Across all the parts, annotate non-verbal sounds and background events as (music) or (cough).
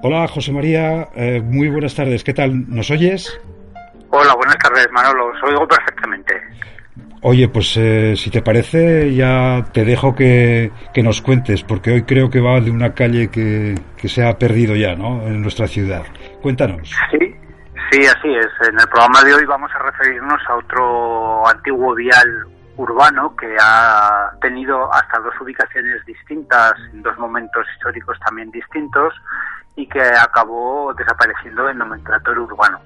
Hola José María, eh, muy buenas tardes. ¿Qué tal? ¿Nos oyes? Hola, buenas tardes Manolo, os oigo perfectamente. Oye, pues eh, si te parece ya te dejo que, nos cuentes, porque hoy creo que va de una calle que, que se ha perdido ya, ¿no? En nuestra ciudad. Cuéntanos. Sí, sí, así es. En el programa de hoy vamos a referirnos a otro antiguo vial urbano que ha tenido hasta dos ubicaciones distintas, en dos momentos históricos también distintos, y que acabó desapareciendo en nomenclator urbano.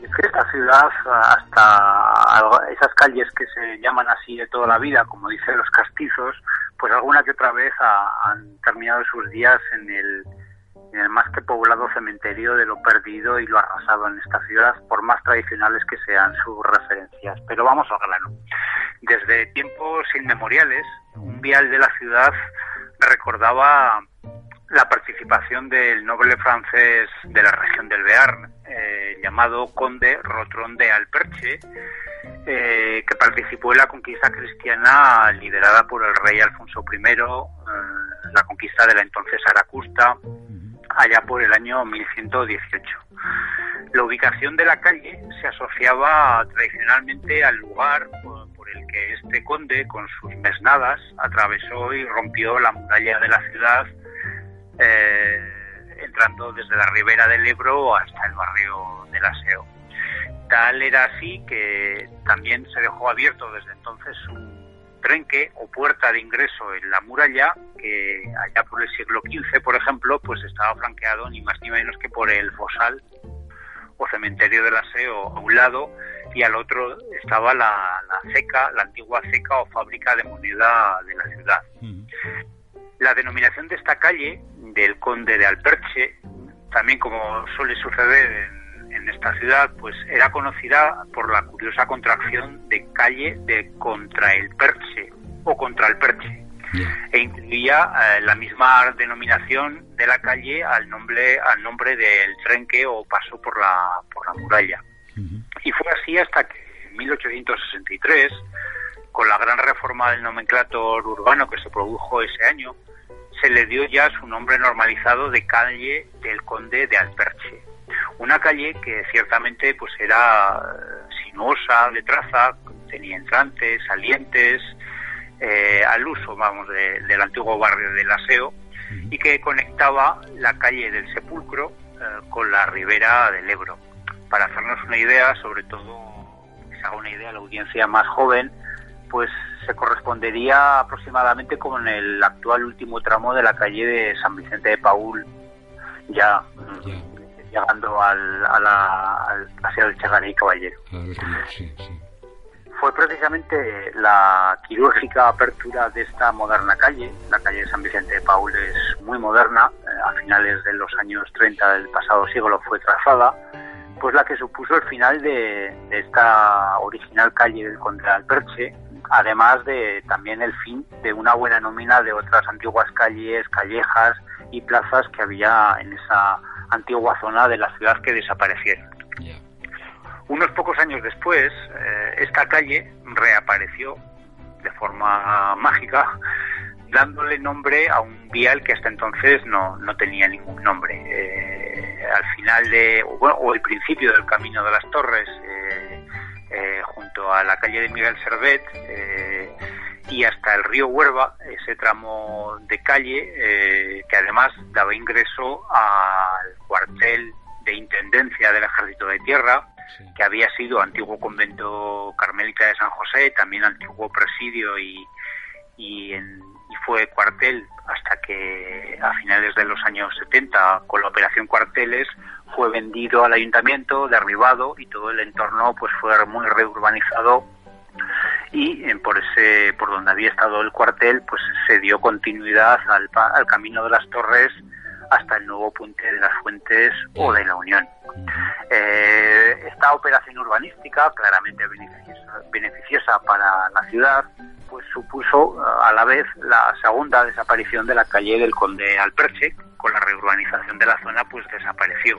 Es que esta ciudad, hasta esas calles que se llaman así de toda la vida, como dicen los castizos, pues alguna que otra vez han terminado sus días en el, en el más que poblado cementerio de lo perdido y lo arrasado en esta ciudad, por más tradicionales que sean sus referencias. Pero vamos al grano. Desde tiempos inmemoriales, un vial de la ciudad recordaba la participación del noble francés de la región del Bearn, eh, llamado conde Rotron de Alperche, eh, que participó en la conquista cristiana liderada por el rey Alfonso I, eh, la conquista de la entonces Aracusta, allá por el año 1118. La ubicación de la calle se asociaba tradicionalmente al lugar por, el que este conde, con sus mesnadas, atravesó y rompió la muralla de la ciudad eh, entrando desde la ribera del Ebro hasta el barrio del Aseo. Tal era así que también se dejó abierto desde entonces un trenque o puerta de ingreso en la muralla que allá por el siglo XV, por ejemplo, pues estaba flanqueado ni más ni menos que por el fosal o cementerio del Aseo a un lado y al otro estaba la, la ceca, la antigua ceca o fábrica de moneda de la ciudad. La denominación de esta calle del conde de Alperche, también como suele suceder en, esta ciudad, pues era conocida por la curiosa contracción de calle de contra el Perche o contra el Perche. E incluía eh, la misma denominación de la calle al nombre, al nombre del tren que o pasó por la, por la muralla. Y fue así hasta que en 1863, con la gran reforma del nomenclator urbano que se produjo ese año, se le dio ya su nombre normalizado de calle del Conde de Alperche. Una calle que ciertamente pues era eh, sinuosa de traza, tenía entrantes, salientes, eh, al uso, vamos, del antiguo barrio del Aseo y que conectaba la calle del Sepulcro eh, con la ribera del Ebro. Para hacernos una idea, sobre todo, que se haga una idea a la audiencia más joven, pues se correspondería aproximadamente con el actual último tramo de la calle de San Vicente de Paul, ya mm, llegando al, a la, al paseo del Chegaray Caballero. Fue precisamente la quirúrgica apertura de esta moderna calle, la calle de San Vicente de Paul es muy moderna, eh, a finales de los años 30 del pasado siglo fue trazada, pues la que supuso el final de, de esta original calle del Conde de Alperche, además de también el fin de una buena nómina de otras antiguas calles, callejas y plazas que había en esa antigua zona de la ciudad que desaparecieron. Unos pocos años después, eh, esta calle reapareció de forma mágica, dándole nombre a un vial que hasta entonces no, tenía ningún nombre. Eh, al final de, o, el principio del Camino de las Torres, eh, a la calle de Miguel Servet eh, y hasta el río Huerva, ese tramo de calle eh, que además daba ingreso al cuartel de intendencia del Ejército de Tierra, que había sido antiguo convento carmelita de San José, también antiguo presidio y, y, y fue cuartel hasta que a finales de los años 70, con la operación cuarteles, fue vendido al ayuntamiento, derribado y todo el entorno pues fue muy reurbanizado y eh, por ese por donde había estado el cuartel pues se dio continuidad al, al camino de las torres hasta el nuevo puente de las Fuentes o de la Unión. Eh, esta operación urbanística, claramente beneficiosa, beneficiosa, para la ciudad, pues supuso eh, a la vez la segunda desaparición de la calle del Conde Alperche, con la reurbanización de la zona pues desapareció.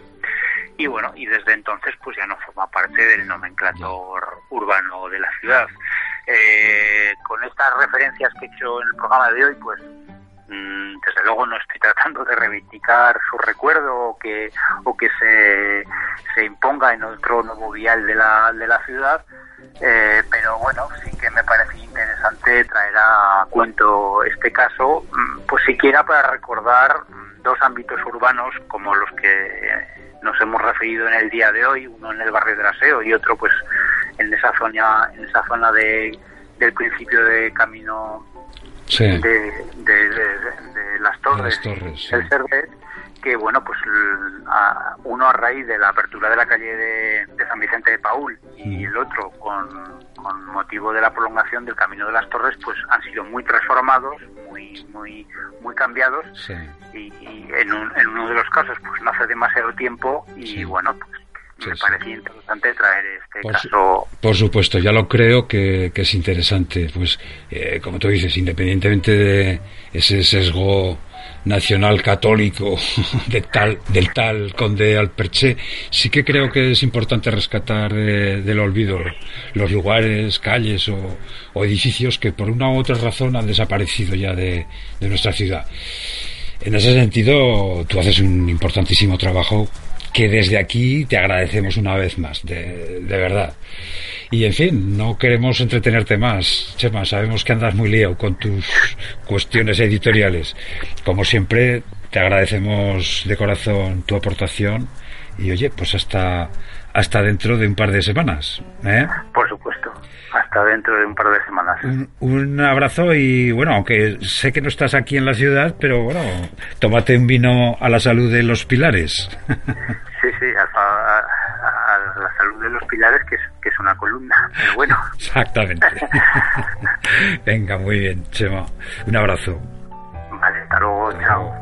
Y bueno, y desde entonces pues ya no forma parte del nomenclator urbano de la ciudad. Eh, con estas referencias que he hecho en el programa de hoy, pues Mm, desde luego no estoy (laughs) tratando de reivindicar su recuerdo o que, o que se, se imponga en otro nuevo vial de la, de la ciudad, eh, pero bueno, sí que me parece interesante traer a cuento este caso, mm, pues siquiera para recordar dos ámbitos urbanos como los que nos hemos referido en el día de hoy, uno en el barrio de Aseo y otro pues en esa zona, en esa zona de, del principio de camino de, las torres, el Cervet, que bueno, pues uno a raíz de la apertura de la calle de, San Vicente de Paul y el otro con, motivo de la prolongación del Camino de las Torres, pues han sido muy transformados, muy muy muy cambiados y, en, uno de los casos pues no hace demasiado tiempo y bueno, pues me parecía interesante traer este caso. por supuesto, ya lo creo que, es interesante. Pues, eh, como tú dices, independientemente de ese sesgo nacional católico de tal, del tal conde Alperche, sí que creo que es importante rescatar del olvido los lugares, calles o, edificios que por una u otra razón han desaparecido ya de, nuestra ciudad. En ese sentido, tú haces un importantísimo trabajo que desde aquí te agradecemos una vez más, de verdad. Y en fin, no queremos entretenerte más, Chema, sabemos que andas muy liado con tus cuestiones editoriales. Como siempre, te agradecemos de corazón tu aportación y oye, pues hasta hasta dentro de un par de semanas. ¿eh? Por supuesto, hasta dentro de un par de semanas. Un, abrazo y bueno, aunque sé que no estás aquí en la ciudad, pero bueno, tómate un vino a la salud de los pilares. Sí, sí, a, la salud de los pilares, que es, que es una columna, pero bueno. (laughs) Exactamente. (laughs) Venga, muy bien, Chema. Un abrazo. Vale, hasta luego, chao.